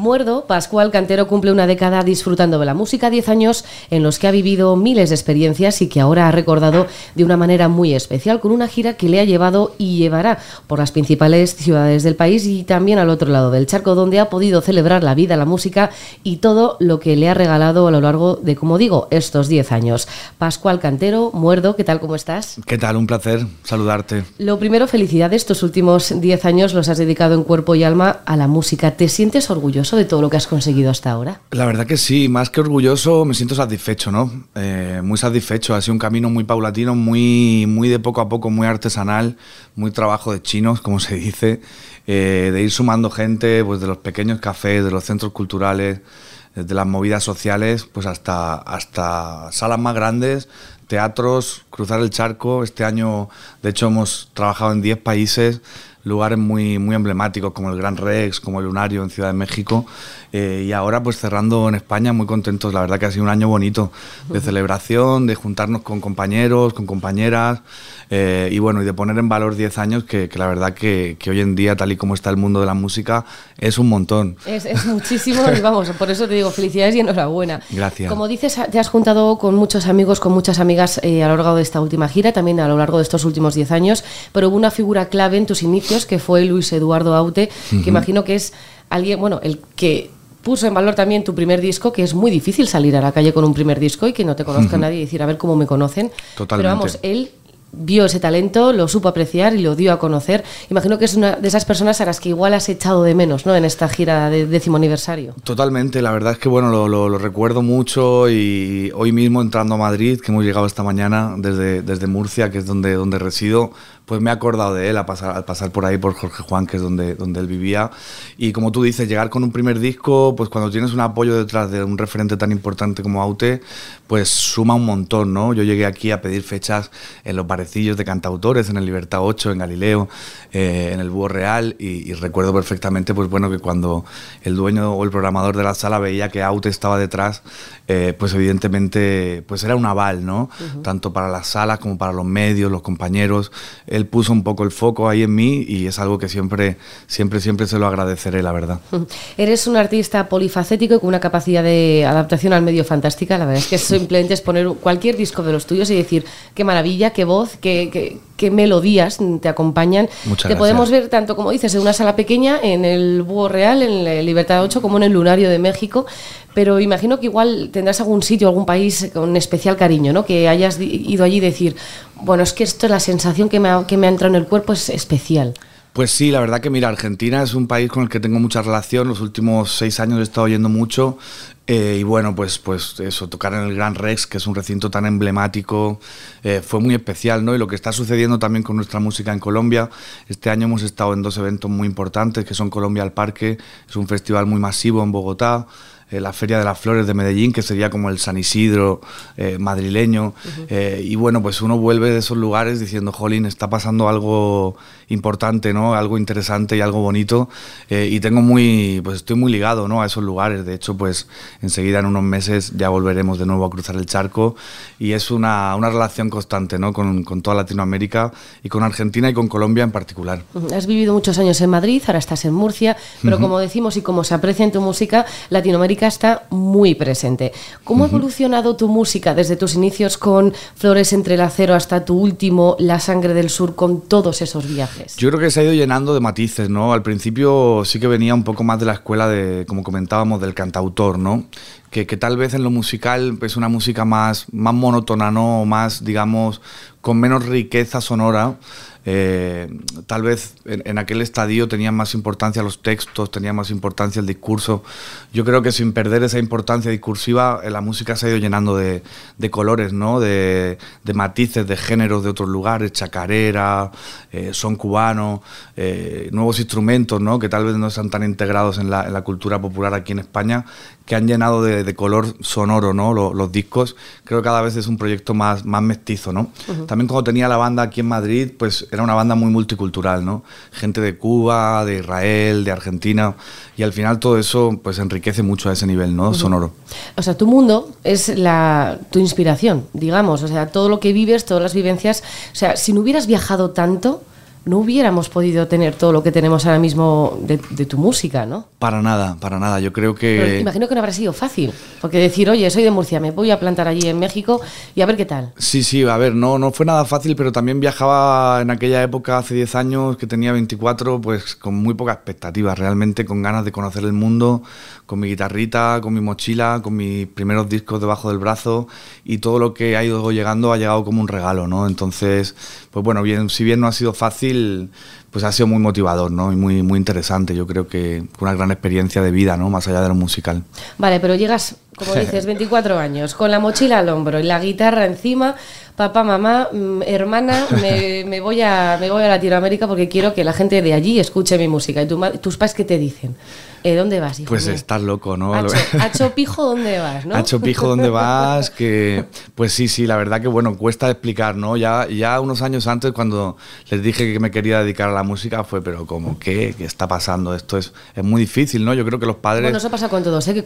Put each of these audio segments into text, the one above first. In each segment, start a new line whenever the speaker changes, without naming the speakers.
Muerdo, Pascual Cantero cumple una década disfrutando de la música, 10 años en los que ha vivido miles de experiencias y que ahora ha recordado de una manera muy especial con una gira que le ha llevado y llevará por las principales ciudades del país y también al otro lado del charco, donde ha podido celebrar la vida, la música y todo lo que le ha regalado a lo largo de, como digo, estos 10 años. Pascual Cantero, Muerdo, ¿qué tal? ¿Cómo estás?
¿Qué tal? Un placer saludarte.
Lo primero, felicidades. Estos últimos 10 años los has dedicado en cuerpo y alma a la música. ¿Te sientes orgulloso? De todo lo que has conseguido hasta ahora?
La verdad que sí, más que orgulloso, me siento satisfecho, ¿no? Eh, muy satisfecho. Ha sido un camino muy paulatino, muy, muy de poco a poco, muy artesanal, muy trabajo de chinos, como se dice, eh, de ir sumando gente, pues de los pequeños cafés, de los centros culturales, de las movidas sociales, pues hasta, hasta salas más grandes, teatros, cruzar el charco. Este año, de hecho, hemos trabajado en 10 países lugares muy, muy emblemáticos como el Gran Rex, como el Lunario en Ciudad de México. Eh, y ahora pues cerrando en España muy contentos, la verdad que ha sido un año bonito de celebración, de juntarnos con compañeros, con compañeras eh, y bueno, y de poner en valor 10 años que, la verdad que, que, hoy en día, tal y como está el mundo de la música, es un montón.
Es, es muchísimo y vamos, por eso te digo felicidades y enhorabuena.
Gracias.
Como dices, te has juntado con muchos amigos, con muchas amigas eh, a lo largo de esta última gira, también a lo largo de estos últimos 10 años, pero hubo una figura clave en tus inicios que fue Luis Eduardo Aute, que imagino que es alguien, bueno, el que puso en valor también tu primer disco, que es muy difícil salir a la calle con un primer disco y que no te conozca nadie y decir, a ver cómo me conocen.
Totalmente.
Pero vamos, él vio ese talento, lo supo apreciar y lo dio a conocer. Imagino que es una de esas personas a las que igual has echado de menos ¿no? en esta gira de décimo aniversario.
Totalmente, la verdad es que bueno, lo, lo, recuerdo mucho y hoy mismo entrando a Madrid, que hemos llegado esta mañana desde, desde Murcia, que es donde, donde resido, pues me he acordado de él al pasar, al pasar por ahí por Jorge Juan, que es donde, donde él vivía. Y como tú dices, llegar con un primer disco, pues cuando tienes un apoyo detrás de un referente tan importante como Aute, pues suma un montón, ¿no? Yo llegué aquí a pedir fechas en los parecillos de cantautores, en el Libertad 8, en Galileo, eh, en el Búho Real, y, recuerdo perfectamente, pues bueno, que cuando el dueño o el programador de la sala veía que Aute estaba detrás, eh, pues evidentemente, pues era un aval, ¿no? Tanto para las salas como para los medios, los compañeros él puso un poco el foco ahí en mí y es algo que siempre, siempre, siempre se lo agradeceré, la verdad.
Eres un artista polifacético y con una capacidad de adaptación al medio fantástica. La verdad es que simplemente es poner cualquier disco de los tuyos y decir qué maravilla, qué voz, qué, qué, melodías te acompañan. te podemos ver tanto, como dices, en una sala pequeña, en el Búho Real, en la Libertad 8, como en el Lunario de México. Pero imagino que igual tendrás algún sitio, algún país con especial cariño, ¿no? Que hayas ido allí y decir, bueno, es que esto, la sensación que me ha, que me ha entrado en el cuerpo es especial.
Pues sí, la verdad que mira, Argentina es un país con el que tengo mucha relación. Los últimos seis años he estado yendo mucho. Eh, y bueno, pues, pues eso, tocar en el Gran Rex, que es un recinto tan emblemático, eh, fue muy especial, ¿no? Y lo que está sucediendo también con nuestra música en Colombia. Este año hemos estado en dos eventos muy importantes, que son Colombia al Parque, es un festival muy masivo en Bogotá. Eh, la Feria de las Flores de Medellín, que sería como el San Isidro madrileño. Y bueno, pues uno vuelve de esos lugares diciendo, jolín, está pasando algo importante, ¿no? Algo interesante y algo bonito. y tengo muy, pues estoy muy ligado, ¿no? A esos lugares. De hecho, pues enseguida en unos meses ya volveremos de nuevo a cruzar el charco. Y es una, una relación constante, ¿no? Con, con toda Latinoamérica y con Argentina y con Colombia en particular.
Has vivido muchos años en Madrid, ahora estás en Murcia, pero como decimos y como se aprecia en tu música, Latinoamérica está muy presente. ¿Cómo ha evolucionado tu música desde tus inicios con Flores entre el acero hasta tu último, La sangre del sur, con todos esos viajes?
Yo creo que se ha ido llenando de matices, ¿no? Al principio sí que venía un poco más de la escuela de, como comentábamos, del cantautor, ¿no? Que, que, tal vez en lo musical es una música más, más monótona, ¿no? Más, digamos, con menos riqueza sonora. Eh, tal vez en, aquel estadio tenían más importancia los textos, tenía más importancia el discurso. Yo creo que sin perder esa importancia discursiva, eh, la música se ha ido llenando de, colores, ¿no? de, matices, de géneros de otros lugares, chacarera, eh, son cubano, nuevos instrumentos ¿no? que tal vez no están tan integrados en la, en la cultura popular aquí en España, que han llenado de, color sonoro ¿no? Los, discos. Creo que cada vez es un proyecto más, más mestizo. ¿no? También cuando tenía la banda aquí en Madrid, pues era una banda muy multicultural, ¿no? Gente de Cuba, de Israel, de Argentina, y al final todo eso pues enriquece mucho a ese nivel, ¿no? Sonoro.
O sea, tu mundo es la, tu inspiración, digamos, o sea, todo lo que vives, todas las vivencias, o sea, si no hubieras viajado tanto, no hubiéramos podido tener todo lo que tenemos ahora mismo de, tu música, ¿no?
Para nada, para nada. Yo creo que...
imagino que no habrá sido fácil, porque decir, oye, soy de Murcia, me voy a plantar allí en México y a ver qué tal.
Sí, sí, a ver, no, no fue nada fácil, pero también viajaba en aquella época, hace 10 años, que tenía 24, pues con muy pocas expectativas, realmente con ganas de conocer el mundo, con mi guitarrita, con mi mochila, con mis primeros discos debajo del brazo y todo lo que ha ido llegando ha llegado como un regalo, ¿no? Entonces, pues bueno, bien, si bien no ha sido fácil, pues ha sido muy motivador, ¿no? Y muy, muy interesante. Yo creo que una gran experiencia de vida, ¿no? Más allá de lo musical.
Vale, pero llegas, como dices, 24 años, con la mochila al hombro y la guitarra encima. Papá, mamá, mm, hermana, me, voy a, me voy a Latinoamérica porque quiero que la gente de allí escuche mi música. ¿Y tus padres qué te dicen? Eh, ¿Dónde vas, hijo
Pues estás loco, ¿no?
Hacho, Pijo, ¿dónde vas, no?
Hacho Pijo, ¿dónde vas? Que, pues sí, sí, la verdad que, bueno, cuesta explicar, ¿no? Ya, ya unos años antes, cuando les dije que me quería dedicar a la música, fue, pero como, ¿qué? ¿Qué está pasando? Esto es, es muy difícil, ¿no? Yo creo que los padres...
Bueno, eso pasa con todos, ¿eh? Que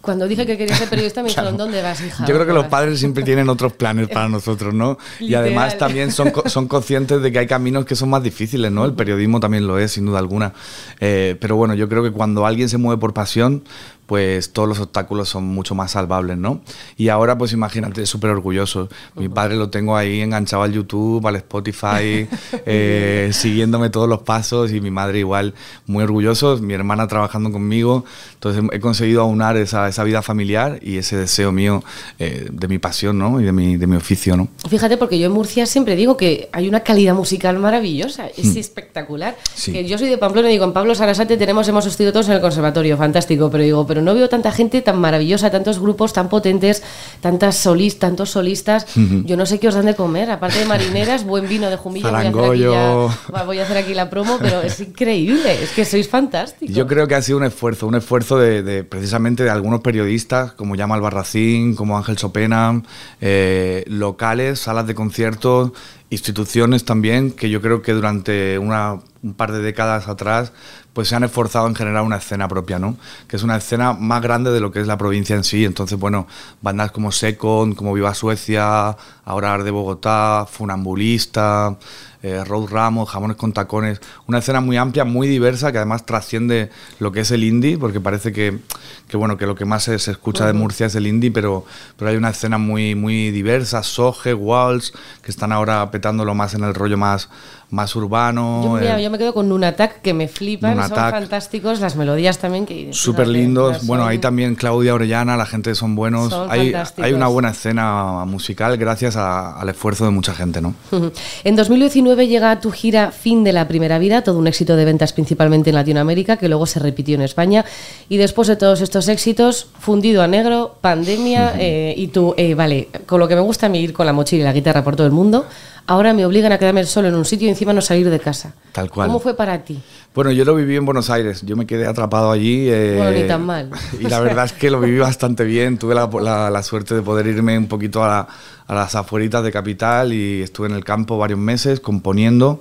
cuando dije que quería ser periodista me dijeron, ¿dónde vas, hija?
Yo creo que los padres siempre tienen otros planes para nosotros, ¿no? Y además también son, son conscientes de que hay caminos que son más difíciles, ¿no? El periodismo también lo es, sin duda alguna. Eh, pero bueno, yo creo que cuando alguien se mueve por pasión, pues todos los obstáculos son mucho más salvables, ¿no? Y ahora, pues imagínate, súper orgulloso. Mi padre lo tengo ahí enganchado al YouTube, al Spotify, eh, siguiéndome todos los pasos y mi madre igual, muy orgulloso, mi hermana trabajando conmigo. Entonces he conseguido aunar esa, esa vida familiar y ese deseo mío eh, de mi pasión, ¿no? Y de mi, de mi oficio, ¿no?
Fíjate, porque yo en Murcia siempre digo que hay una calidad musical maravillosa, es mm. espectacular. Que yo soy de Pamplona y digo, en Pablo Sarasate tenemos, hemos estudiado todos en el conservatorio, fantástico, pero digo, pero no veo tanta gente tan maravillosa, tantos grupos tan potentes, tantas solistas, tantos solistas. Yo no sé qué os dan de comer, aparte de marineras, buen vino de Jumilla. Voy a, hacer aquí la promo, pero es increíble, es que sois fantásticos.
Yo creo que ha sido un esfuerzo, un esfuerzo de, precisamente de algunos periodistas, como llama Albarracín, como Ángel Sopena, eh, locales, salas de conciertos, instituciones también, que yo creo que durante una, un par de décadas atrás pues se han esforzado en generar una escena propia, ¿no? Que es una escena más grande de lo que es la provincia en sí. Entonces, bueno, bandas como Second, como Viva Suecia, ahora de Bogotá, Funambulista, eh, Road Ramos, Jamones con Tacones, una escena muy amplia, muy diversa, que además trasciende lo que es el indie, porque parece que, que bueno, que lo que más se, escucha de Murcia es el indie, pero, pero hay una escena muy, muy diversa, Soge, Walls, que están ahora petándolo más en el rollo más, más urbano.
Yo, eh, me quedo con un Attack que me flipan, son fantásticos, las melodías también que...
Súper lindos, bueno, ahí también Claudia Orellana, la gente son buenos, hay, hay, una buena escena musical gracias al esfuerzo de mucha gente, ¿no?
en 2019 llega tu gira Fin de la Primera Vida, todo un éxito de ventas principalmente en Latinoamérica, que luego se repitió en España, y después de todos estos éxitos, fundido a negro, pandemia, eh, y tú, eh, vale, con lo que me gusta a mí ir con la mochila y la guitarra por todo el mundo, ahora me obligan a quedarme solo en un sitio y encima no salir de casa.
Tal cual.
¿Cómo fue para ti?
Bueno, yo lo viví en Buenos Aires, yo me quedé atrapado allí.
Eh, bueno, ni tan mal.
Y la verdad es que lo viví bastante bien, tuve la, la, suerte de poder irme un poquito a, a las afueritas de Capital y estuve en el campo varios meses componiendo.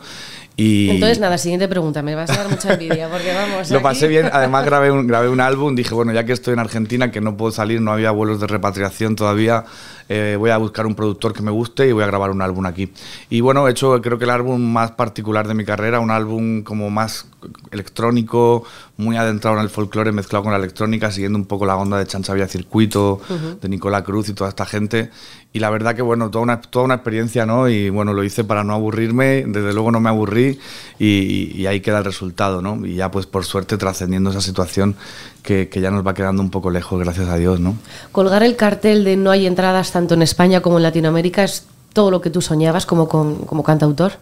Y...
Entonces, nada, siguiente pregunta, me vas a dar mucha envidia porque vamos.
Lo pasé bien, además grabé un, grabé un álbum, dije, bueno, ya que estoy en Argentina, que no puedo salir, no había vuelos de repatriación todavía, eh, voy a buscar un productor que me guste y voy a grabar un álbum aquí. Y bueno, he hecho creo que el álbum más particular de mi carrera, un álbum como más electrónico, muy adentrado en el folclore mezclado con la electrónica, siguiendo un poco la onda de Chancha Vía Circuito, de Nicolás Cruz y toda esta gente. Y la verdad que, bueno, toda una, toda una experiencia, ¿no? Y bueno, lo hice para no aburrirme, desde luego no me aburrí y, ahí queda el resultado, ¿no? Y ya pues por suerte trascendiendo esa situación que, que, ya nos va quedando un poco lejos, gracias a Dios, ¿no?
Colgar el cartel de no hay entradas tanto en España como en Latinoamérica es todo lo que tú soñabas como, como cantautor.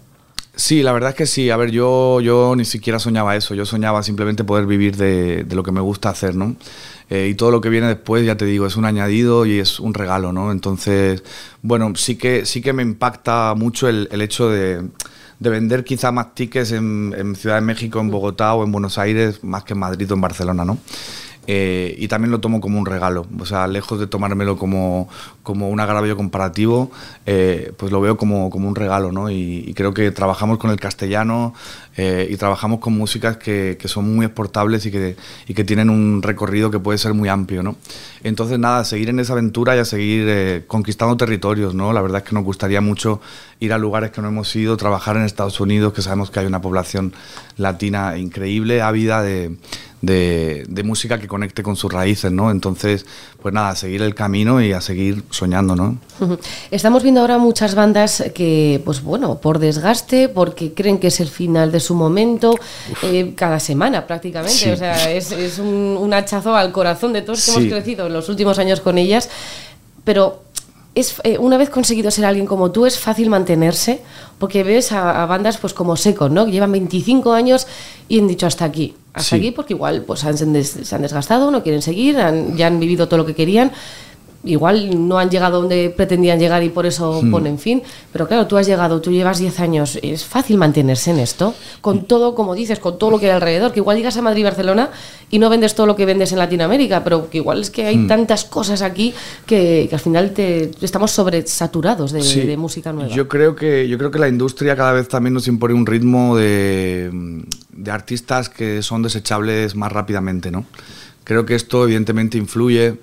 Sí, la verdad es que sí. A ver, yo, yo ni siquiera soñaba eso. Yo soñaba simplemente poder vivir de, de lo que me gusta hacer, ¿no? Eh, y todo lo que viene después, ya te digo, es un añadido y es un regalo, ¿no? Entonces, bueno, sí que, sí que me impacta mucho el, el hecho de, de, vender quizá más tickets en, en, Ciudad de México, en Bogotá o en Buenos Aires, más que en Madrid o en Barcelona, ¿no? Eh, y también lo tomo como un regalo. O sea, lejos de tomármelo como, como un agravio comparativo, eh, pues lo veo como, como un regalo, ¿no? Y, creo que trabajamos con el castellano eh, y trabajamos con músicas que, que, son muy exportables y que, y que tienen un recorrido que puede ser muy amplio, ¿no? Entonces, nada, seguir en esa aventura y a seguir conquistando territorios, ¿no? La verdad es que nos gustaría mucho ir a lugares que no hemos ido, trabajar en Estados Unidos, que sabemos que hay una población latina increíble, ávida de de, música que conecte con sus raíces, ¿no? Entonces, pues nada, a seguir el camino y a seguir soñando, ¿no?
Estamos viendo ahora muchas bandas que, pues bueno, por desgaste, porque creen que es el final de su momento, eh, cada semana prácticamente, o sea, es, un, hachazo al corazón de todos que hemos crecido en los últimos años con ellas, pero es, eh, una vez conseguido ser alguien como tú, es fácil mantenerse, porque ves a, bandas pues como Seco, ¿no? Que llevan 25 años y han dicho hasta aquí. Hasta aquí porque igual pues han, se han desgastado, no quieren seguir, ya han vivido todo lo que querían igual no han llegado donde pretendían llegar y por eso hmm. ponen fin, pero claro, tú has llegado, tú llevas 10 años, es fácil mantenerse en esto, con todo, como dices, con todo lo que hay alrededor, que igual llegas a Madrid y Barcelona y no vendes todo lo que vendes en Latinoamérica, pero que igual es que hay hmm. tantas cosas aquí que, al final te, estamos sobresaturados de, de, música nueva.
Yo creo, que, yo creo que la industria cada vez también nos impone un ritmo de, de artistas que son desechables más rápidamente, ¿no? Creo que esto evidentemente influye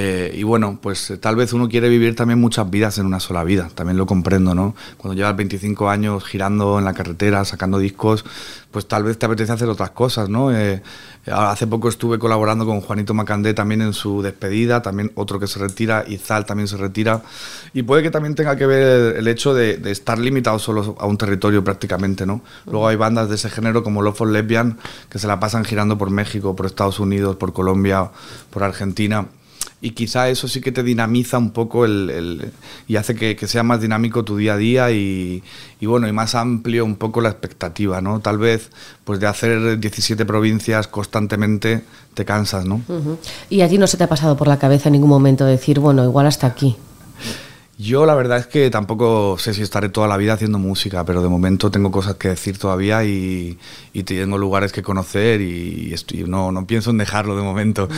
eh, y bueno, pues eh, tal vez uno quiere vivir también muchas vidas en una sola vida, también lo comprendo, ¿no? Cuando llevas 25 años girando en la carretera, sacando discos, pues tal vez te apetece hacer otras cosas, ¿no? Eh, hace poco estuve colaborando con Juanito Macandé también en su despedida, también otro que se retira, Izal también se retira, y puede que también tenga que ver el hecho de, estar limitado solo a un territorio prácticamente, ¿no? Luego hay bandas de ese género como Love for Lesbian que se la pasan girando por México, por Estados Unidos, por Colombia, por Argentina y quizá eso sí que te dinamiza un poco el, y hace que, sea más dinámico tu día a día y, bueno y más amplio un poco la expectativa no tal vez pues de hacer 17 provincias constantemente te cansas no
y a ti no se te ha pasado por la cabeza en ningún momento decir bueno igual hasta aquí
yo la verdad es que tampoco sé si estaré toda la vida haciendo música, pero de momento tengo cosas que decir todavía y, tengo lugares que conocer y, estoy, no, no pienso en dejarlo de momento.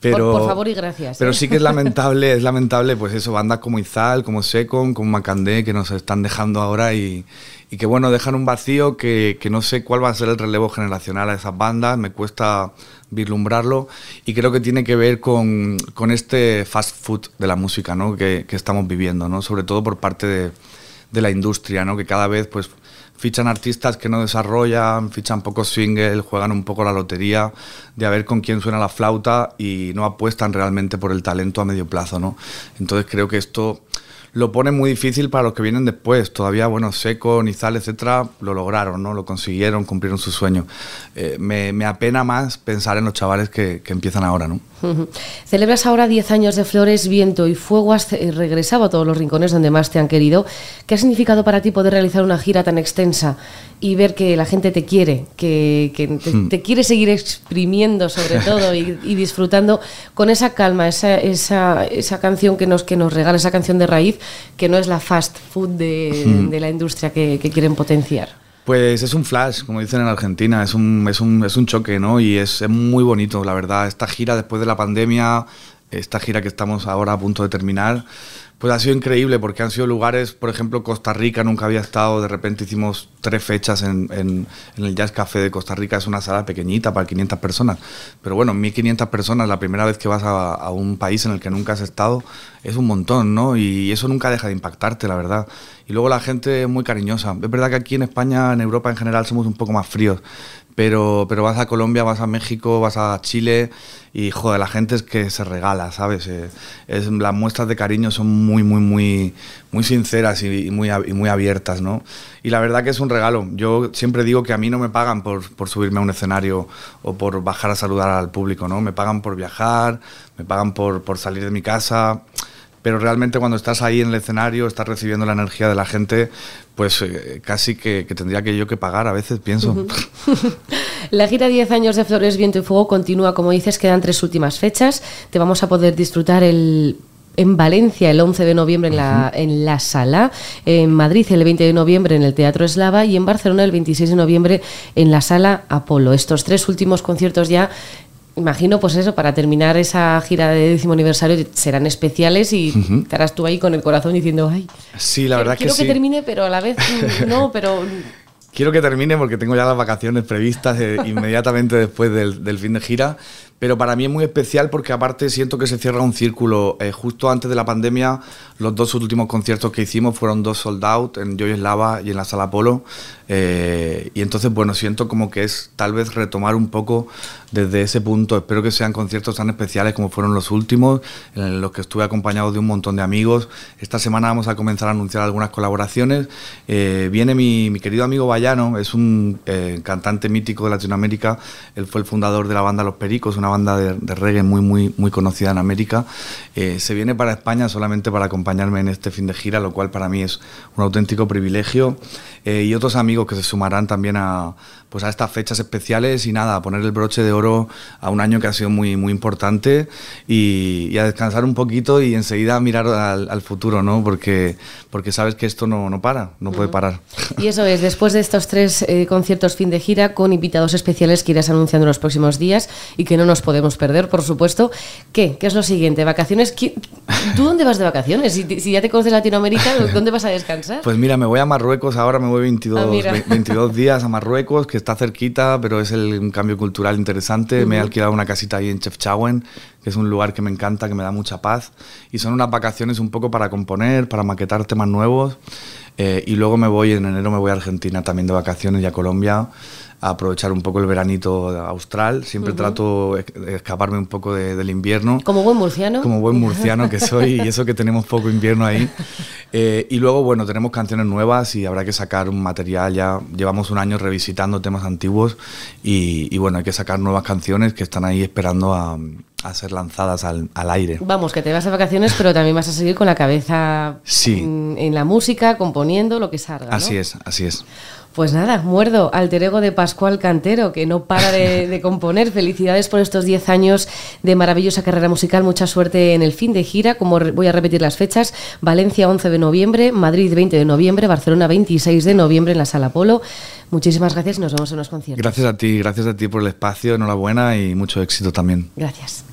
Pero, por, favor y gracias.
Pero ¿eh? sí que es lamentable, es lamentable pues eso, bandas como Izal, como Secon, como Macandé, que nos están dejando ahora y, y que bueno, dejan un vacío que, que, no sé cuál va a ser el relevo generacional a esas bandas, me cuesta vislumbrarlo y creo que tiene que ver con, con este fast food de la música ¿no? que, estamos viviendo, ¿no? sobre todo por parte de, de, la industria, ¿no? que cada vez pues, fichan artistas que no desarrollan, fichan pocos singles, juegan un poco la lotería de a ver con quién suena la flauta y no apuestan realmente por el talento a medio plazo. ¿no? Entonces creo que esto lo pone muy difícil para los que vienen después. Todavía, bueno, Seco, Nizal, etcétera, lo lograron, ¿no? Lo consiguieron, cumplieron su sueño. Eh, me, me, apena más pensar en los chavales que, que empiezan ahora, ¿no?
Celebras ahora 10 años de Flores, Viento y Fuego. Has eh, regresado a todos los rincones donde más te han querido. ¿Qué ha significado para ti poder realizar una gira tan extensa y ver que la gente te quiere, que, hmm. te, quiere seguir exprimiendo sobre todo y, disfrutando con esa calma, esa, esa, esa, canción que nos, que nos regala, esa canción de raíz, que no es la fast food de, hmm. de la industria que, que quieren potenciar?
Pues es un flash, como dicen en Argentina, es un, es un, es un choque, ¿no? Y es, es, muy bonito, la verdad. Esta gira después de la pandemia, esta gira que estamos ahora a punto de terminar, pues ha sido increíble porque han sido lugares, por ejemplo, Costa Rica nunca había estado, de repente hicimos tres fechas en, en, el Jazz Café de Costa Rica, es una sala pequeñita para 500 personas, pero bueno, 1500 personas, la primera vez que vas a, a, un país en el que nunca has estado, es un montón, ¿no? Y eso nunca deja de impactarte, la verdad. Y luego la gente es muy cariñosa. Es verdad que aquí en España, en Europa en general, somos un poco más fríos, pero, pero vas a Colombia, vas a México, vas a Chile y joder, la gente es que se regala, ¿sabes? Eh, es, las muestras de cariño son muy, muy, muy, muy sinceras y, muy, y muy abiertas, ¿no? Y la verdad que es un regalo. Yo siempre digo que a mí no me pagan por, por subirme a un escenario o por bajar a saludar al público, ¿no? Me pagan por viajar, me pagan por, por salir de mi casa pero realmente cuando estás ahí en el escenario, estás recibiendo la energía de la gente, pues eh, casi que, tendría que yo que pagar, a veces pienso.
La gira 10 años de Flores, Viento y Fuego continúa, como dices, quedan tres últimas fechas. Te vamos a poder disfrutar el en Valencia el 11 de noviembre en la, en la sala, en Madrid el 20 de noviembre en el Teatro Eslava y en Barcelona el 26 de noviembre en la sala Apolo. Estos tres últimos conciertos ya imagino, pues eso, para terminar esa gira de décimo aniversario serán especiales y estarás tú ahí con el corazón diciendo, ay,
sí, la verdad
quiero
que,
que termine, pero a la vez no, pero
Quiero que termine porque tengo ya las vacaciones previstas eh, inmediatamente después del, fin de gira, pero para mí es muy especial porque aparte siento que se cierra un círculo. Eh, justo antes de la pandemia, los dos últimos conciertos que hicimos fueron dos sold out en Joy Lava y en la Sala Polo. Eh, y entonces, bueno, siento como que es tal vez retomar un poco desde ese punto. Espero que sean conciertos tan especiales como fueron los últimos, en los que estuve acompañado de un montón de amigos. Esta semana vamos a comenzar a anunciar algunas colaboraciones. Eh, viene mi, querido amigo Bayano, es un eh, cantante mítico de Latinoamérica. Él fue el fundador de la banda Los Pericos, una banda de, de reggae muy, muy, muy conocida en América. se viene para España solamente para acompañarme en este fin de gira, lo cual para mí es un auténtico privilegio. y otros amigos que se sumarán también a, pues a estas fechas especiales y nada, a poner el broche de oro a un año que ha sido muy, muy importante y, a descansar un poquito y enseguida mirar al, futuro, ¿no? Porque, porque sabes que esto no, no para, no puede parar.
Y eso es, después de estos tres eh, conciertos fin de gira con invitados especiales que irás anunciando en los próximos días y que no nos podemos perder, por supuesto, ¿qué? ¿Qué es lo siguiente? ¿Vacaciones? ¿Tú dónde vas de vacaciones? Si, si ya te conoces Latinoamérica, ¿dónde vas a descansar?
Pues mira, me voy a Marruecos, ahora me voy 22, 22 ah, días a Marruecos, que está cerquita, pero es el, un cambio cultural interesante. Me he alquilado una casita ahí en Chefchaouen, que es un lugar que me encanta, que me da mucha paz. Y son unas vacaciones un poco para componer, para maquetar temas nuevos. Eh, y luego me voy, en enero me voy a Argentina también de vacaciones y a Colombia a aprovechar un poco el veranito austral. Siempre trato de escaparme un poco del invierno.
Como buen murciano.
Como buen murciano que soy, y eso que tenemos poco invierno ahí. Eh, y luego, bueno, tenemos canciones nuevas y habrá que sacar un material. Ya llevamos un año revisitando temas antiguos y, bueno, hay que sacar nuevas canciones que están ahí esperando a, ser lanzadas al, aire.
Vamos, que te vas a vacaciones, pero también vas a seguir con la cabeza en, la música, componiendo lo que salga.
Así es, así es.
Pues nada, muerdo, alter ego de Pascual Cantero, que no para de, componer. Felicidades por estos 10 años de maravillosa carrera musical. Mucha suerte en el fin de gira, como voy a repetir las fechas. Valencia 11 de noviembre, Madrid 20 de noviembre, Barcelona 26 de noviembre en la Sala Polo. Muchísimas gracias y nos vemos en los conciertos.
Gracias a ti, gracias a ti por el espacio, enhorabuena y mucho éxito también.
Gracias.